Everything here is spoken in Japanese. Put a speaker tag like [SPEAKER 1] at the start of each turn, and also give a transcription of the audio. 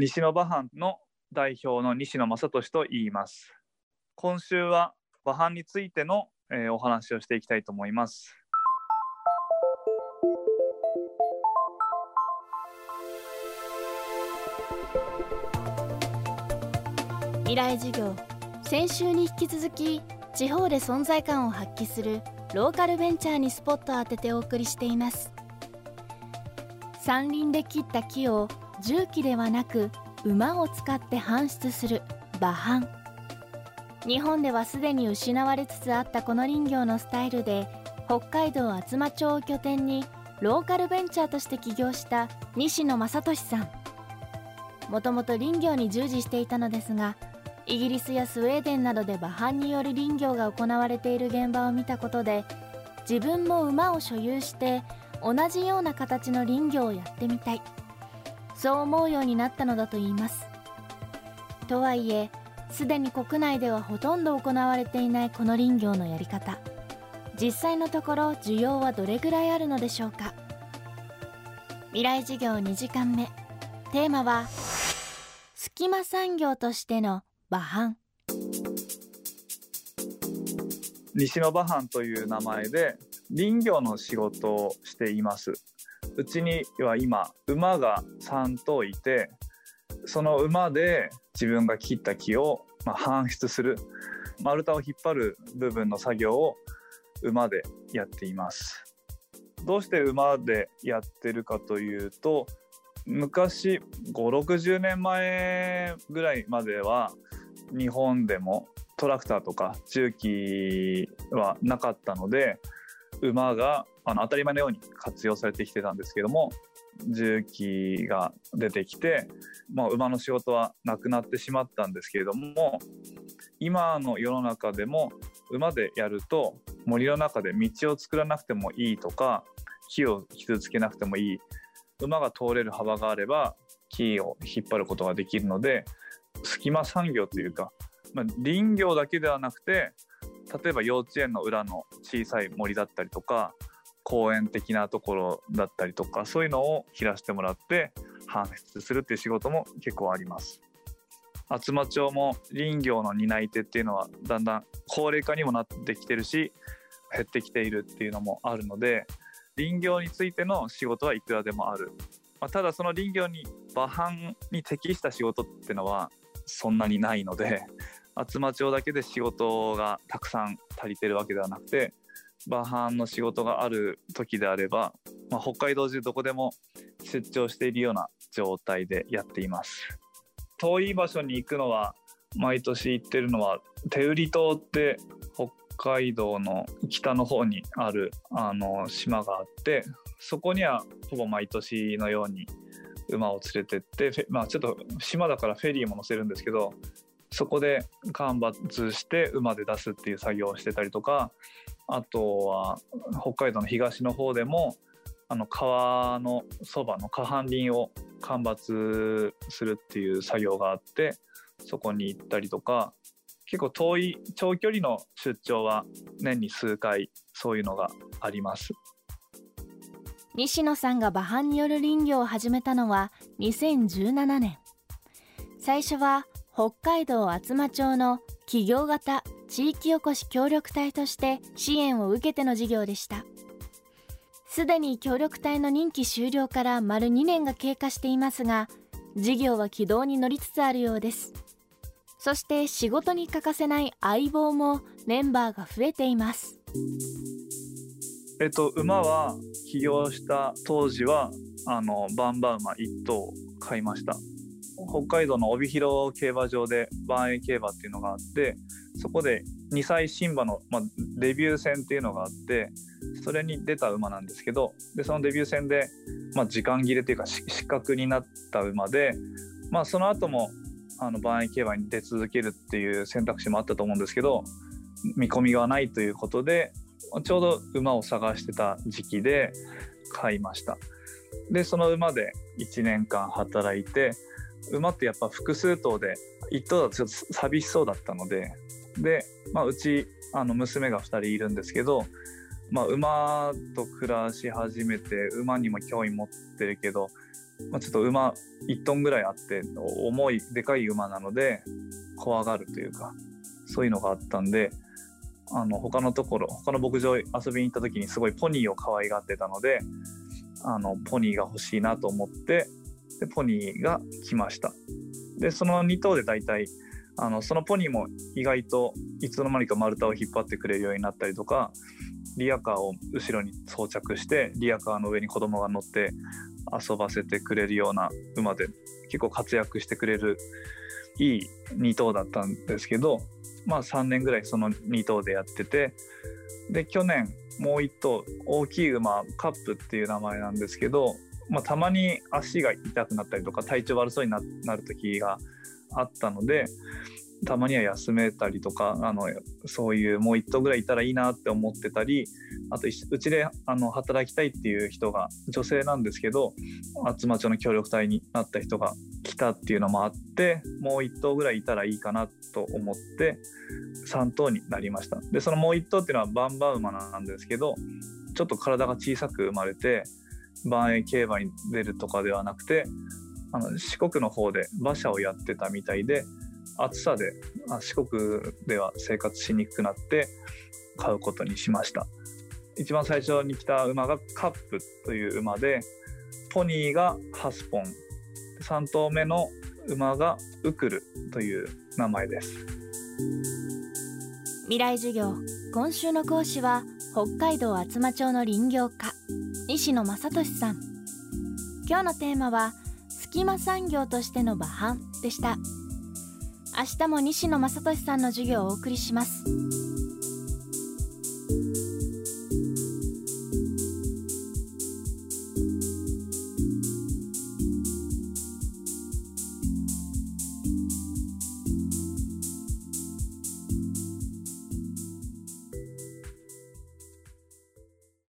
[SPEAKER 1] 西野馬藩の代表の西野正俊と言います。今週は馬藩についての、えー、お話をしていきたいと思います。
[SPEAKER 2] 未来授業先週に引き続き地方で存在感を発揮するローカルベンチャーにスポットを当ててお送りしています。山林で切った木を重機ではなく馬を使って搬出する馬搬日本ではすでに失われつつあったこの林業のスタイルで北海道厚真町を拠点にローカルベンチャーとして起業した西野正俊さん。もともと林業に従事していたのですがイギリスやスウェーデンなどで馬搬による林業が行われている現場を見たことで自分も馬を所有して同じような形の林業をやってみたい。そう思うようになったのだといいます。とはいえすでに国内ではほとんど行われていないこの林業のやり方。実際のところ需要はどれぐらいあるのでしょうか。未来事業2時間目。テーマは隙間産業としての馬藩
[SPEAKER 1] 西野馬藩という名前で林業の仕事をしています。うちには今馬が3頭いてその馬で自分が切った木をま搬出する丸太を引っ張る部分の作業を馬でやっています。どうして馬でやってるかというと昔560年前ぐらいまでは日本でもトラクターとか重機はなかったので馬があの当たり前のように活用されてきてたんですけども重機が出てきて、まあ、馬の仕事はなくなってしまったんですけれども今の世の中でも馬でやると森の中で道を作らなくてもいいとか木を傷つけなくてもいい。馬が通れる幅があれば木を引っ張ることができるので隙間産業というか、まあ、林業だけではなくて例えば幼稚園の裏の小さい森だったりとか公園的なところだったりとかそういうのを切らしてもらって搬出するっていう仕事も結構あります。厚真町も林業の担い手っていうのはだんだん高齢化にもなってきてるし減ってきているっていうのもあるので林業についての仕事はいくらでもある、まあ、ただその林業に馬搬に適した仕事っていうのはそんなにないので厚真町だけで仕事がたくさん足りてるわけではなくて馬搬の仕事がある時であれば、まあ、北海道中どこでも出張しているような状態でやっています。遠い場所に行くのは毎年行ってるのは手売り島って北海道の北の方にあるあの島があってそこにはほぼ毎年のように馬を連れてって、まあ、ちょっと島だからフェリーも乗せるんですけどそこで間伐して馬で出すっていう作業をしてたりとかあとは北海道の東の方でもあの川のそばの河畔林を間伐するっていう作業があってそこに行ったりとか結構遠い長距離の出張は年に数回そういうのがあります。
[SPEAKER 2] 西野さんが馬搬による林業を始めたのは2017年。最初は北海道厚真町の企業型地域おこし協力隊として支援を受けての事業でした。すでに協力隊の任期終了から丸2年が経過していますが事業は軌道に乗りつつあるようです。そして仕事に欠かせない相棒もメンバーが増えています。
[SPEAKER 1] えっと馬は起業した当時はあのバンバ馬1頭買いました。北海道の帯広競馬場でバンエ競馬っていうのがあってそこで2歳牝馬の、まあ、デビュー戦っていうのがあってそれに出た馬なんですけどでそのデビュー戦で、まあ、時間切れっていうか失格になった馬で、まあ、その後もあのバンエ競馬に出続けるっていう選択肢もあったと思うんですけど見込みがないということでちょうど馬を探してた時期で買いました。でその馬で1年間働いて馬ってやっぱ複数頭で1頭だとちょっと寂しそうだったのでで、まあ、うちあの娘が2人いるんですけど、まあ、馬と暮らし始めて馬にも興味持ってるけどまあ、ちょっと馬1トンぐらいあって重いでかい馬なので怖がるというかそういうのがあったんであの他のところ他の牧場遊びに行った時にすごいポニーを可愛がってたのであのポニーが欲しいなと思ってでポニーが来ました。でその2頭で大体あのそのポニーも意外といつの間にか丸太を引っ張ってくれるようになったりとかリアカーを後ろに装着してリアカーの上に子供が乗って遊ばせてくれるような馬で結構活躍してくれるいい2頭だったんですけどまあ3年ぐらいその2頭でやっててで去年もう1頭大きい馬カップっていう名前なんですけど、まあ、たまに足が痛くなったりとか体調悪そうになる時があったのでたまには休めたりとかあのそういうもう1頭ぐらいいたらいいなって思ってたりあとうちであの働きたいっていう人が女性なんですけど厚真町の協力隊になった人が来たっていうのもあってもう1頭ぐらいいたらいいかなと思って3頭になりました。でそのもう1頭っていうのはバンバ馬なんですけどちょっと体が小さく生まれて万円競馬に出るとかではなくてあの四国の方で馬車をやってたみたいで暑さで四国では生活しにくくなって買うことにしました。一番最初に来た馬がカップという馬でポニーがハスポン。3頭目の馬がウクルという名前です。
[SPEAKER 2] 未来授業。今週の講師は北海道厚真町の林業家。西野正俊さん。今日のテーマは隙間産業としての馬販でした。明日も西野正俊さんの授業をお送りします。